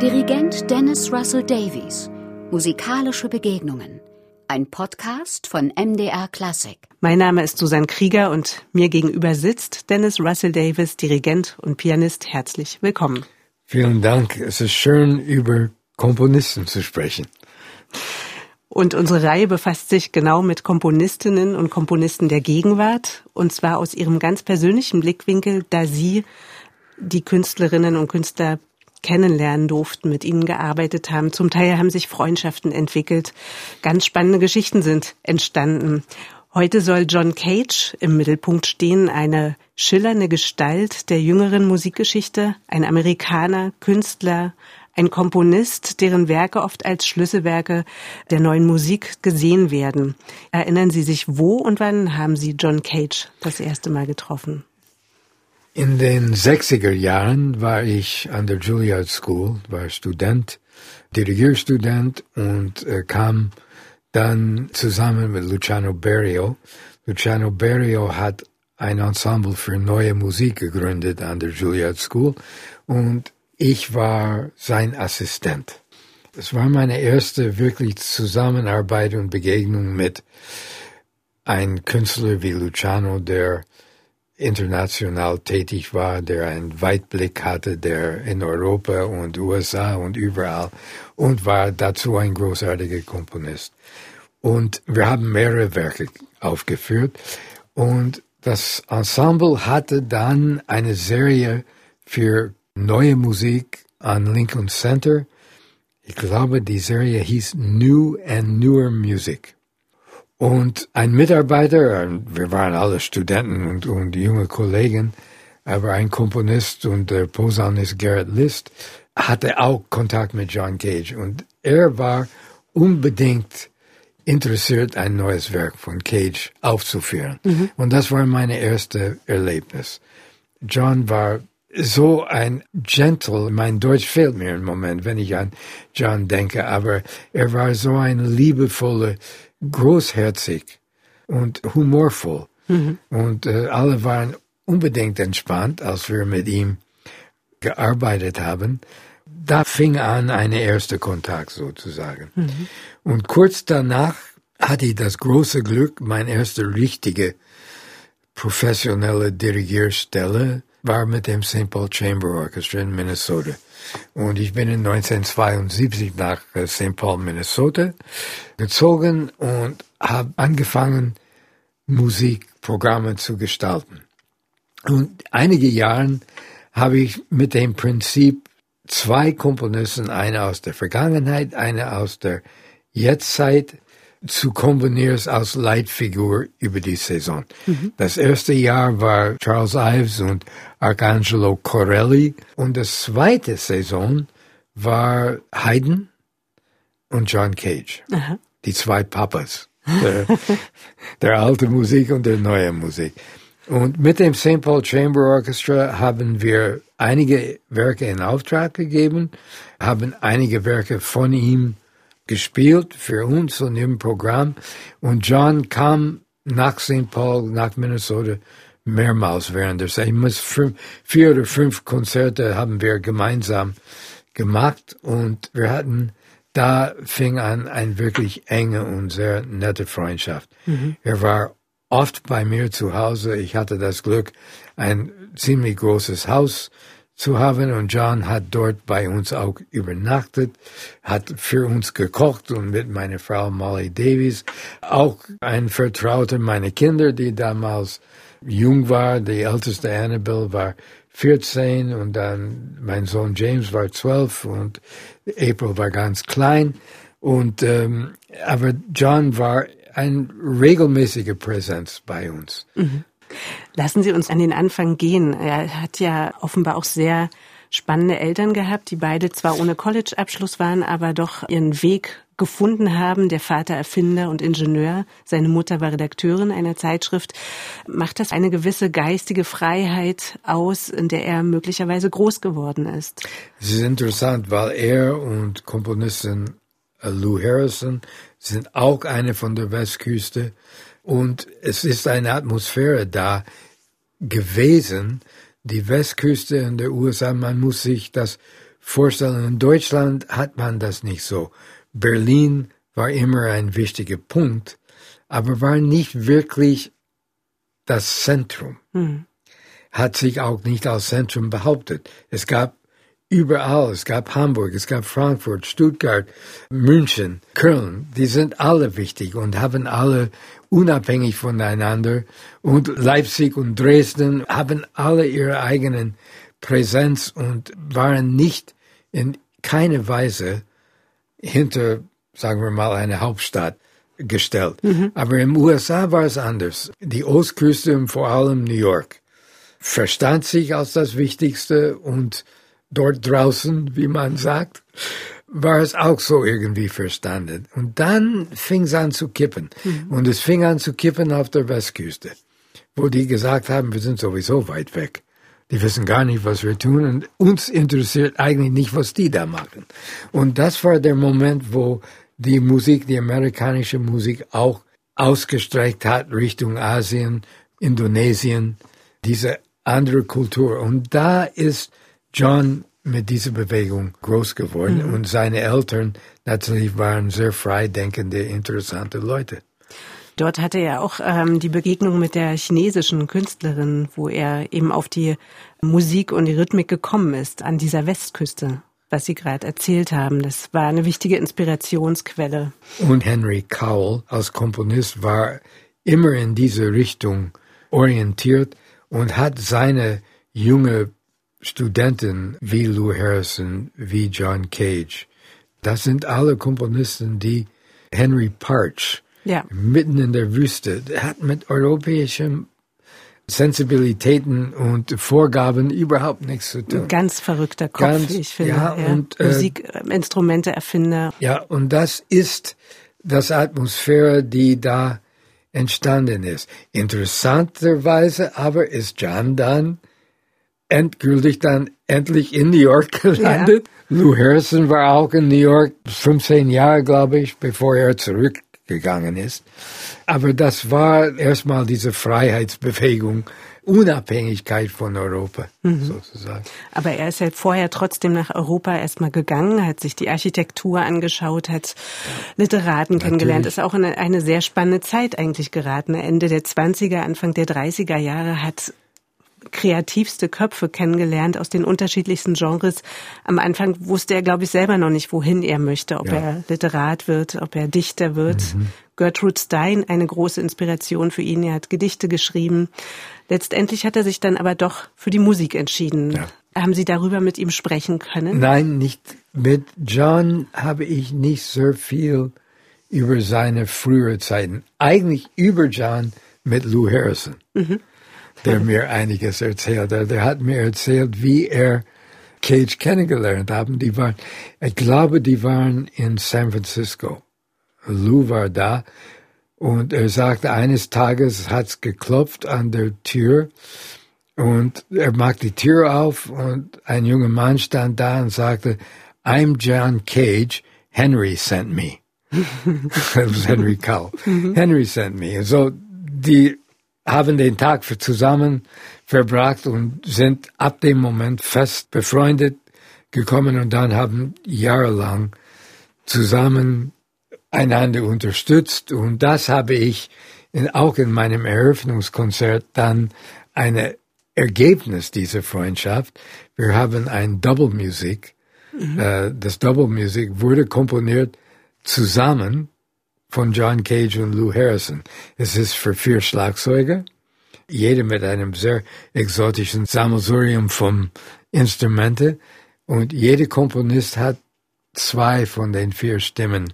Dirigent Dennis Russell Davies. Musikalische Begegnungen. Ein Podcast von MDR Classic. Mein Name ist Susanne Krieger und mir gegenüber sitzt Dennis Russell Davis, Dirigent und Pianist. Herzlich willkommen. Vielen Dank. Es ist schön, über Komponisten zu sprechen. Und unsere Reihe befasst sich genau mit Komponistinnen und Komponisten der Gegenwart, und zwar aus ihrem ganz persönlichen Blickwinkel, da sie die Künstlerinnen und Künstler kennenlernen durften, mit ihnen gearbeitet haben. Zum Teil haben sich Freundschaften entwickelt. Ganz spannende Geschichten sind entstanden. Heute soll John Cage im Mittelpunkt stehen, eine schillernde Gestalt der jüngeren Musikgeschichte, ein Amerikaner, Künstler, ein Komponist, deren Werke oft als Schlüsselwerke der neuen Musik gesehen werden. Erinnern Sie sich, wo und wann haben Sie John Cage das erste Mal getroffen? In den 60er Jahren war ich an der Juilliard School, war Student, Dirigierstudent und äh, kam dann zusammen mit Luciano Berio. Luciano Berio hat ein Ensemble für neue Musik gegründet an der Juilliard School und ich war sein Assistent. Es war meine erste wirklich Zusammenarbeit und Begegnung mit einem Künstler wie Luciano, der international tätig war, der einen Weitblick hatte, der in Europa und USA und überall und war dazu ein großartiger Komponist. Und wir haben mehrere Werke aufgeführt und das Ensemble hatte dann eine Serie für neue Musik an Lincoln Center. Ich glaube, die Serie hieß New and Newer Music. Und ein Mitarbeiter, wir waren alle Studenten und, und junge Kollegen, aber ein Komponist und der Posaunist Garrett List hatte auch Kontakt mit John Cage und er war unbedingt interessiert, ein neues Werk von Cage aufzuführen. Mhm. Und das war meine erste Erlebnis. John war so ein Gentle, mein Deutsch fehlt mir im Moment, wenn ich an John denke, aber er war so ein liebevoller, großherzig und humorvoll. Mhm. Und äh, alle waren unbedingt entspannt, als wir mit ihm gearbeitet haben. Da fing an ein erster Kontakt sozusagen. Mhm. Und kurz danach hatte ich das große Glück, meine erste richtige professionelle Dirigierstelle war mit dem St. Paul Chamber Orchestra in Minnesota. Und ich bin in 1972 nach äh, St. Paul, Minnesota gezogen und habe angefangen, Musikprogramme zu gestalten. Und einige Jahre habe ich mit dem Prinzip zwei Komponisten, eine aus der Vergangenheit, eine aus der Jetztzeit, zu kombinieren als Leitfigur über die Saison. Mhm. Das erste Jahr war Charles Ives und Arcangelo Corelli und das zweite Saison war Haydn und John Cage. Aha. Die zwei Papas. Der, der alte Musik und der neue Musik. Und mit dem St. Paul Chamber Orchestra haben wir einige Werke in Auftrag gegeben, haben einige Werke von ihm gespielt für uns und im Programm. Und John kam nach St. Paul, nach Minnesota, mehrmals während der Zeit. Vier oder fünf Konzerte haben wir gemeinsam gemacht und wir hatten, da fing an eine wirklich enge und sehr nette Freundschaft. Mhm. Er war oft bei mir zu Hause. Ich hatte das Glück, ein ziemlich großes Haus zu haben und John hat dort bei uns auch übernachtet, hat für uns gekocht und mit meiner Frau Molly Davies auch ein Vertrauter meiner Kinder, die damals jung war. Die älteste Annabelle war 14 und dann mein Sohn James war 12 und April war ganz klein. Und ähm, aber John war ein regelmäßiger Präsenz bei uns. Mhm. Lassen Sie uns an den Anfang gehen. Er hat ja offenbar auch sehr spannende Eltern gehabt, die beide zwar ohne College-Abschluss waren, aber doch ihren Weg gefunden haben. Der Vater Erfinder und Ingenieur, seine Mutter war Redakteurin einer Zeitschrift. Macht das eine gewisse geistige Freiheit aus, in der er möglicherweise groß geworden ist? Es ist interessant, weil er und Komponistin Lou Harrison sind auch eine von der Westküste und es ist eine Atmosphäre da gewesen, die Westküste in der USA, man muss sich das vorstellen. In Deutschland hat man das nicht so. Berlin war immer ein wichtiger Punkt, aber war nicht wirklich das Zentrum. Mhm. Hat sich auch nicht als Zentrum behauptet. Es gab überall, es gab Hamburg, es gab Frankfurt, Stuttgart, München, Köln, die sind alle wichtig und haben alle unabhängig voneinander und Leipzig und Dresden haben alle ihre eigenen Präsenz und waren nicht in keiner Weise hinter, sagen wir mal, eine Hauptstadt gestellt. Mhm. Aber im USA war es anders. Die Ostküste und vor allem New York verstand sich als das Wichtigste und dort draußen, wie man sagt, war es auch so irgendwie verstanden. Und dann fing es an zu kippen. Mhm. Und es fing an zu kippen auf der Westküste, wo die gesagt haben, wir sind sowieso weit weg. Die wissen gar nicht, was wir tun und uns interessiert eigentlich nicht, was die da machen. Und das war der Moment, wo die Musik, die amerikanische Musik auch ausgestreckt hat Richtung Asien, Indonesien, diese andere Kultur. Und da ist John mit dieser Bewegung groß geworden mhm. und seine Eltern natürlich waren sehr freidenkende, interessante Leute. Dort hatte er auch ähm, die Begegnung mit der chinesischen Künstlerin, wo er eben auf die Musik und die Rhythmik gekommen ist, an dieser Westküste, was Sie gerade erzählt haben. Das war eine wichtige Inspirationsquelle. Und Henry Cowell als Komponist war immer in diese Richtung orientiert und hat seine junge Studenten wie Lou Harrison, wie John Cage. Das sind alle Komponisten, die Henry Parch ja. mitten in der Wüste hat mit europäischen Sensibilitäten und Vorgaben überhaupt nichts zu tun. Ein ganz verrückter Kopf, ganz, ich finde. Ja, ja. Und, äh, Musikinstrumente, Erfinder. Ja, und das ist das Atmosphäre, die da entstanden ist. Interessanterweise aber ist John dann endgültig dann endlich in New York gelandet. Ja. Lou Harrison war auch in New York 15 Jahre, glaube ich, bevor er zurückgegangen ist. Aber das war erstmal diese Freiheitsbewegung, Unabhängigkeit von Europa mhm. sozusagen. Aber er ist ja vorher trotzdem nach Europa erstmal gegangen, hat sich die Architektur angeschaut, hat Literaten Natürlich. kennengelernt, ist auch in eine sehr spannende Zeit eigentlich geraten. Ende der 20er, Anfang der 30er Jahre hat kreativste Köpfe kennengelernt aus den unterschiedlichsten Genres. Am Anfang wusste er, glaube ich, selber noch nicht, wohin er möchte, ob ja. er Literat wird, ob er Dichter wird. Mhm. Gertrude Stein, eine große Inspiration für ihn. Er hat Gedichte geschrieben. Letztendlich hat er sich dann aber doch für die Musik entschieden. Ja. Haben Sie darüber mit ihm sprechen können? Nein, nicht. Mit John habe ich nicht so viel über seine frühere Zeiten. Eigentlich über John mit Lou Harrison. Mhm der mir einiges erzählt hat. Der hat mir erzählt, wie er Cage kennengelernt haben. Die waren, ich glaube, die waren in San Francisco. Lou war da und er sagte, eines Tages hat's geklopft an der Tür und er macht die Tür auf und ein junger Mann stand da und sagte, I'm John Cage, Henry sent me. Henry Cowell. Mhm. Henry sent me. Und so, die haben den Tag für zusammen verbracht und sind ab dem Moment fest befreundet gekommen und dann haben jahrelang zusammen einander unterstützt und das habe ich in, auch in meinem Eröffnungskonzert dann eine Ergebnis dieser Freundschaft. Wir haben ein Double Music. Mhm. Äh, das Double Music wurde komponiert zusammen von John Cage und Lou Harrison. Es ist für vier Schlagzeuger, jeder mit einem sehr exotischen Sammelsurium von Instrumente und jeder Komponist hat zwei von den vier Stimmen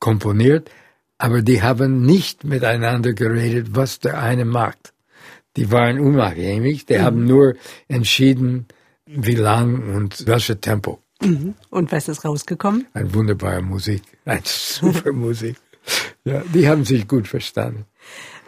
komponiert, aber die haben nicht miteinander geredet, was der eine macht. Die waren unabhängig, die mhm. haben nur entschieden, wie lang und welches Tempo. Mhm. Und was ist rausgekommen? Eine wunderbare Musik, eine super Musik. Ja, die haben sich gut verstanden.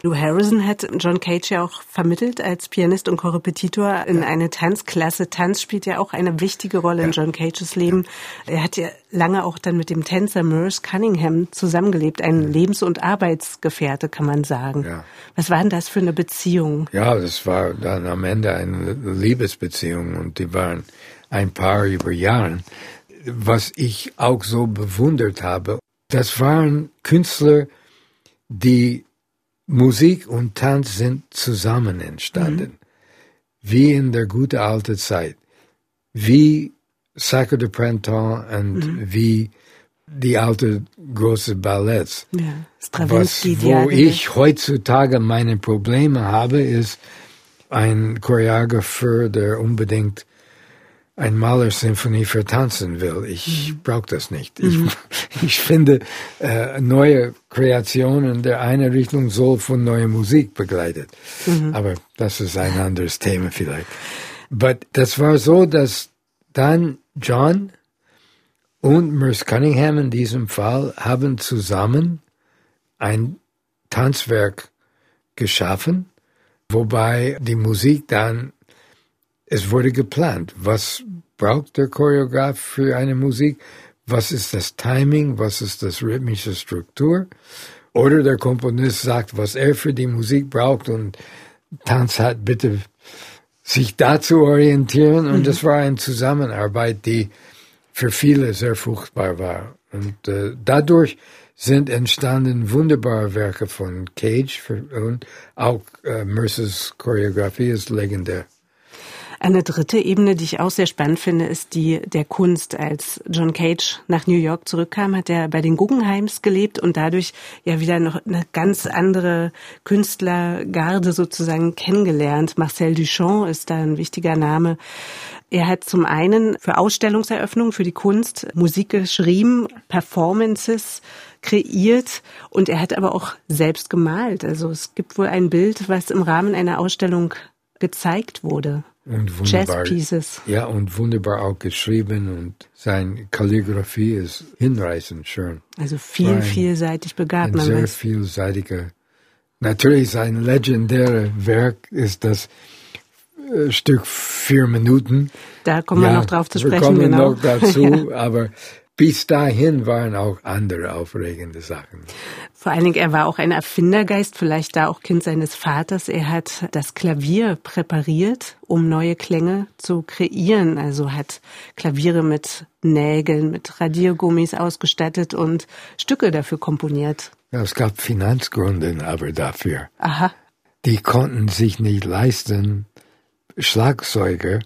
Lou Harrison hat John Cage ja auch vermittelt als Pianist und Korrepetitor in ja. eine Tanzklasse. Tanz spielt ja auch eine wichtige Rolle ja. in John Cages Leben. Er hat ja lange auch dann mit dem Tänzer Merce Cunningham zusammengelebt, ein. Lebens- und Arbeitsgefährte, kann man sagen. Ja. Was war denn das für eine Beziehung? Ja, das war dann am Ende eine Liebesbeziehung und die waren ein paar über Jahre. Was ich auch so bewundert habe, das waren Künstler, die Musik und Tanz sind zusammen entstanden. Mhm. Wie in der gute alte Zeit. Wie Sacre de Printemps und mhm. wie die alte große Ballets. Ja, Was, wo ich heutzutage meine Probleme habe, ist ein Choreographer, der unbedingt ein Malersymphonie für tanzen will. Ich mhm. brauche das nicht. Mhm. Ich, ich finde äh, neue Kreationen der eine Richtung soll von neuer Musik begleitet. Mhm. Aber das ist ein anderes Thema vielleicht. But das war so, dass dann John und Merce Cunningham in diesem Fall haben zusammen ein Tanzwerk geschaffen, wobei die Musik dann, es wurde geplant, was braucht der Choreograf für eine Musik, was ist das Timing, was ist das rhythmische Struktur, oder der Komponist sagt, was er für die Musik braucht und Tanz hat bitte sich dazu orientieren und mhm. das war eine Zusammenarbeit, die für viele sehr fruchtbar war. Und äh, dadurch sind entstanden wunderbare Werke von Cage und auch äh, Mercers Choreografie ist legendär. Eine dritte Ebene, die ich auch sehr spannend finde, ist die der Kunst. Als John Cage nach New York zurückkam, hat er bei den Guggenheims gelebt und dadurch ja wieder noch eine ganz andere Künstlergarde sozusagen kennengelernt. Marcel Duchamp ist da ein wichtiger Name. Er hat zum einen für Ausstellungseröffnungen für die Kunst Musik geschrieben, Performances kreiert und er hat aber auch selbst gemalt. Also es gibt wohl ein Bild, was im Rahmen einer Ausstellung gezeigt wurde. Und wunderbar, Jazzpieces. Ja, und wunderbar auch geschrieben und seine Kalligrafie ist hinreißend schön. Also viel, ein, vielseitig begabt. Ein sehr weiß. vielseitiger. Natürlich sein legendäres Werk ist das äh, Stück vier Minuten. Da kommen ja, wir noch drauf zu sprechen. Wir kommen genau. noch dazu, ja. aber bis dahin waren auch andere aufregende Sachen. Vor allen Dingen, er war auch ein Erfindergeist, vielleicht da auch Kind seines Vaters. Er hat das Klavier präpariert, um neue Klänge zu kreieren. Also hat Klaviere mit Nägeln, mit Radiergummis ausgestattet und Stücke dafür komponiert. Ja, es gab Finanzgründe aber dafür. Aha. Die konnten sich nicht leisten, Schlagzeuger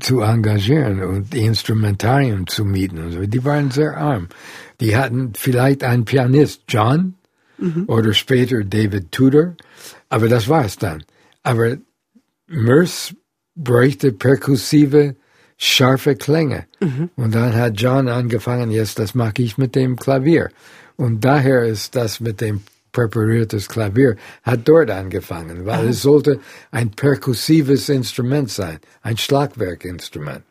zu engagieren und die Instrumentarium zu mieten und so. Die waren sehr arm. Die hatten vielleicht einen Pianist, John, mhm. oder später David Tudor, aber das war es dann. Aber Merce bräuchte perkussive, scharfe Klänge. Mhm. Und dann hat John angefangen, jetzt das mache ich mit dem Klavier. Und daher ist das mit dem präpariertes Klavier, hat dort angefangen, weil Aha. es sollte ein perkussives Instrument sein, ein Schlagwerkinstrument.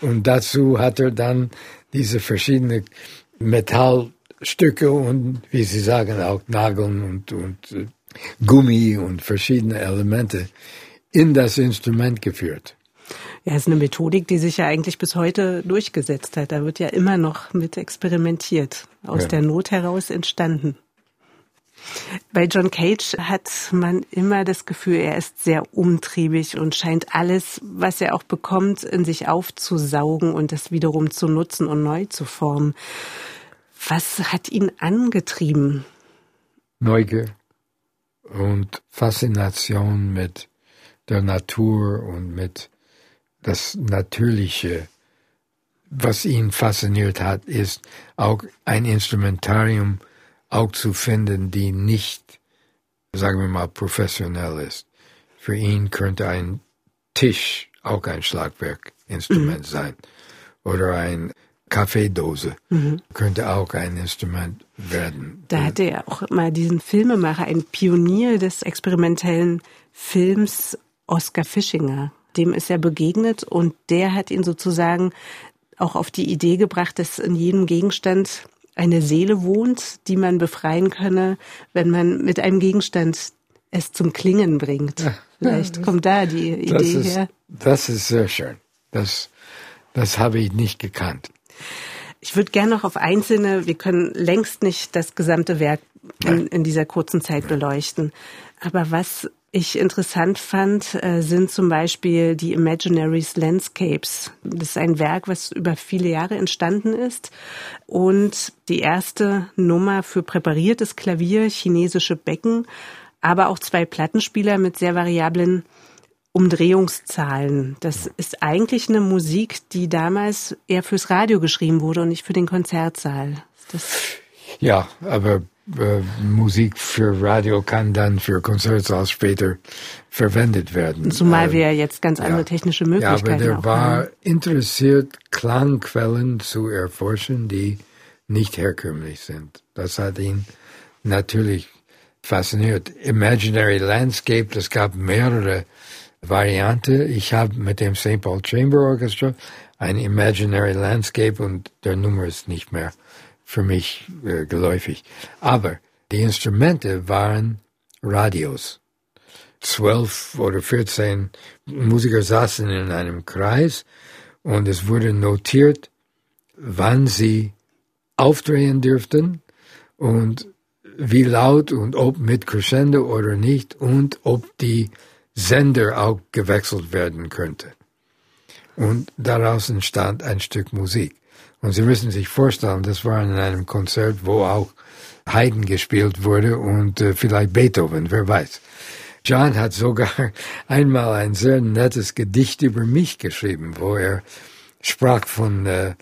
Und dazu hat er dann diese verschiedenen Metallstücke und, wie Sie sagen, auch Nageln und, und äh, Gummi und verschiedene Elemente in das Instrument geführt. Ja, ist eine Methodik, die sich ja eigentlich bis heute durchgesetzt hat. Da wird ja immer noch mit experimentiert, aus ja. der Not heraus entstanden. Bei John Cage hat man immer das Gefühl, er ist sehr umtriebig und scheint alles, was er auch bekommt, in sich aufzusaugen und das wiederum zu nutzen und neu zu formen. Was hat ihn angetrieben? Neugier und Faszination mit der Natur und mit das Natürliche. Was ihn fasziniert hat, ist auch ein Instrumentarium auch zu finden, die nicht, sagen wir mal, professionell ist. Für ihn könnte ein Tisch auch ein Schlagwerkinstrument mhm. sein. Oder ein Kaffeedose mhm. könnte auch ein Instrument werden. Da hatte er auch mal diesen Filmemacher, ein Pionier des experimentellen Films, Oscar Fischinger. Dem ist er begegnet und der hat ihn sozusagen auch auf die Idee gebracht, dass in jedem Gegenstand eine Seele wohnt, die man befreien könne, wenn man mit einem Gegenstand es zum Klingen bringt. Vielleicht kommt da die Idee das ist, her. Das ist sehr schön. Das, das habe ich nicht gekannt. Ich würde gerne noch auf einzelne, wir können längst nicht das gesamte Werk in, in dieser kurzen Zeit beleuchten. Aber was ich interessant fand, äh, sind zum Beispiel die Imaginaries Landscapes. Das ist ein Werk, was über viele Jahre entstanden ist. Und die erste Nummer für präpariertes Klavier, chinesische Becken, aber auch zwei Plattenspieler mit sehr variablen Umdrehungszahlen. Das ist eigentlich eine Musik, die damals eher fürs Radio geschrieben wurde und nicht für den Konzertsaal. ja, aber äh, Musik für Radio kann dann für Konzertsaal später verwendet werden. Zumal wir jetzt ganz andere ja. technische Möglichkeiten haben. Ja, aber der war haben. interessiert, Klangquellen zu erforschen, die nicht herkömmlich sind. Das hat ihn natürlich fasziniert. Imaginary Landscape, es gab mehrere Varianten. Ich habe mit dem St. Paul Chamber Orchestra ein Imaginary Landscape und der Nummer ist nicht mehr für mich äh, geläufig. Aber die Instrumente waren Radios. Zwölf oder vierzehn Musiker saßen in einem Kreis und es wurde notiert, wann sie aufdrehen dürften und wie laut und ob mit Crescendo oder nicht und ob die Sender auch gewechselt werden könnte. Und daraus entstand ein Stück Musik. Und Sie müssen sich vorstellen, das war in einem Konzert, wo auch Haydn gespielt wurde und äh, vielleicht Beethoven, wer weiß. John hat sogar einmal ein sehr nettes Gedicht über mich geschrieben, wo er sprach von äh,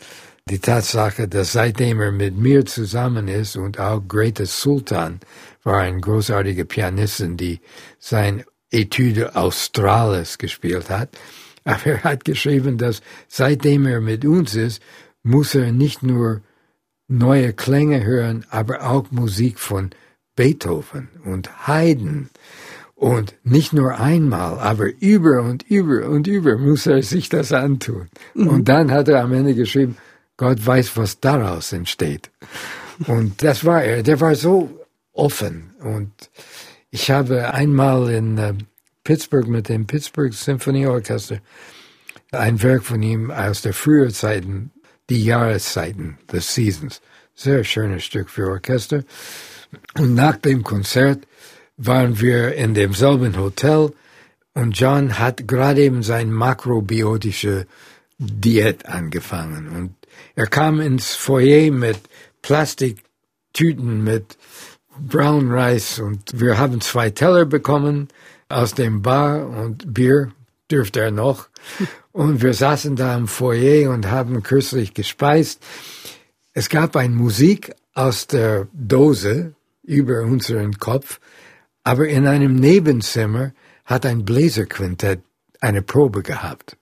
die Tatsache, dass seitdem er mit mir zusammen ist und auch Greatest Sultan war ein großartiger Pianistin, die sein Etüde Australis gespielt hat. Aber er hat geschrieben, dass seitdem er mit uns ist, muss er nicht nur neue Klänge hören, aber auch Musik von Beethoven und Haydn. Und nicht nur einmal, aber über und über und über muss er sich das antun. Mhm. Und dann hat er am Ende geschrieben, Gott weiß, was daraus entsteht. Und das war er. Der war so offen. Und ich habe einmal in äh, Pittsburgh mit dem Pittsburgh Symphony Orchester ein Werk von ihm aus der frühen Zeiten die Jahreszeiten, the Seasons. Sehr schönes Stück für Orchester. Und nach dem Konzert waren wir in demselben Hotel und John hat gerade eben sein makrobiotische Diät angefangen und er kam ins Foyer mit Plastiktüten mit Brown Rice und wir haben zwei Teller bekommen aus dem Bar und Bier dürfte er noch und wir saßen da im Foyer und haben kürzlich gespeist. Es gab ein Musik aus der Dose über unseren Kopf, aber in einem Nebenzimmer hat ein Bläserquintett eine Probe gehabt.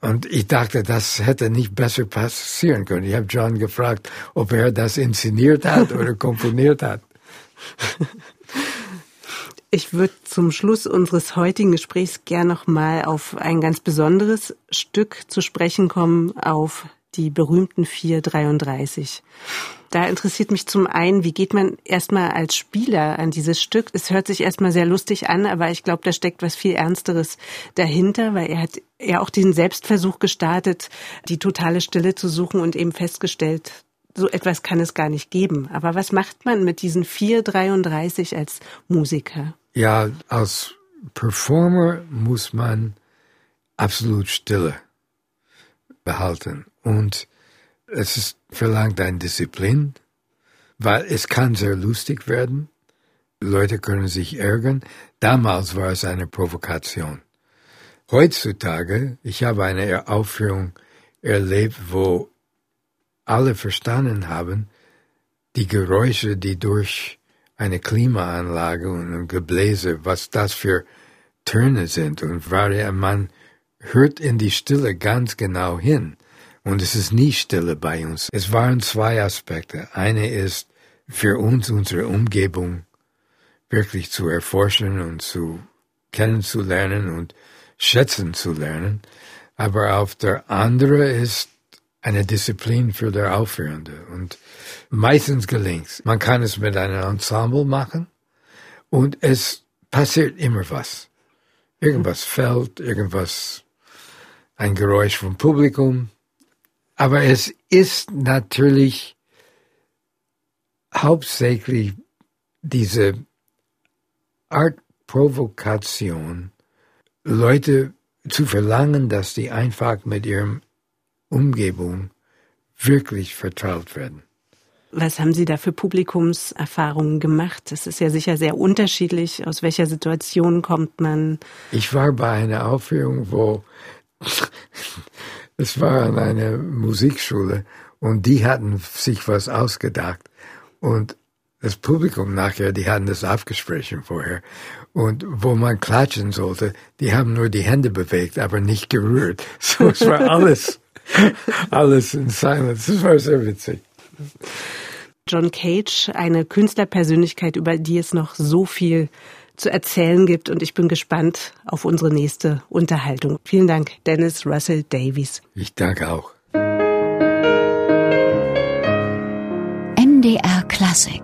Und ich dachte, das hätte nicht besser passieren können. Ich habe John gefragt, ob er das inszeniert hat oder komponiert hat. Ich würde zum Schluss unseres heutigen Gesprächs gern noch mal auf ein ganz besonderes Stück zu sprechen kommen, auf die berühmten 433. Da interessiert mich zum einen, wie geht man erstmal als Spieler an dieses Stück? Es hört sich erstmal sehr lustig an, aber ich glaube, da steckt was viel Ernsteres dahinter, weil er hat ja auch den Selbstversuch gestartet, die totale Stille zu suchen und eben festgestellt, so etwas kann es gar nicht geben. Aber was macht man mit diesen 433 als Musiker? Ja, als Performer muss man absolut Stille behalten. Und es ist, verlangt ein Disziplin, weil es kann sehr lustig werden. Leute können sich ärgern. Damals war es eine Provokation. Heutzutage, ich habe eine Aufführung erlebt, wo alle verstanden haben, die Geräusche, die durch eine Klimaanlage und ein Gebläse, was das für Töne sind. Und man hört in die Stille ganz genau hin. Und es ist nie Stille bei uns. Es waren zwei Aspekte. Eine ist für uns unsere Umgebung wirklich zu erforschen und zu kennenzulernen und schätzen zu lernen. Aber auf der andere ist eine Disziplin für der Aufführende. Und meistens gelingt Man kann es mit einem Ensemble machen und es passiert immer was. Irgendwas fällt, irgendwas, ein Geräusch vom Publikum. Aber es ist natürlich hauptsächlich diese Art Provokation, Leute zu verlangen, dass die einfach mit ihrem Umgebung wirklich vertraut werden. Was haben Sie da für Publikumserfahrungen gemacht? Das ist ja sicher sehr unterschiedlich. Aus welcher Situation kommt man? Ich war bei einer Aufführung, wo es war an einer Musikschule und die hatten sich was ausgedacht und das Publikum nachher, die hatten das abgesprochen vorher und wo man klatschen sollte, die haben nur die Hände bewegt, aber nicht gerührt. So es war alles, alles in Silence. Es war sehr witzig. John Cage, eine Künstlerpersönlichkeit, über die es noch so viel zu erzählen gibt. Und ich bin gespannt auf unsere nächste Unterhaltung. Vielen Dank, Dennis Russell Davies. Ich danke auch. MDR Klassik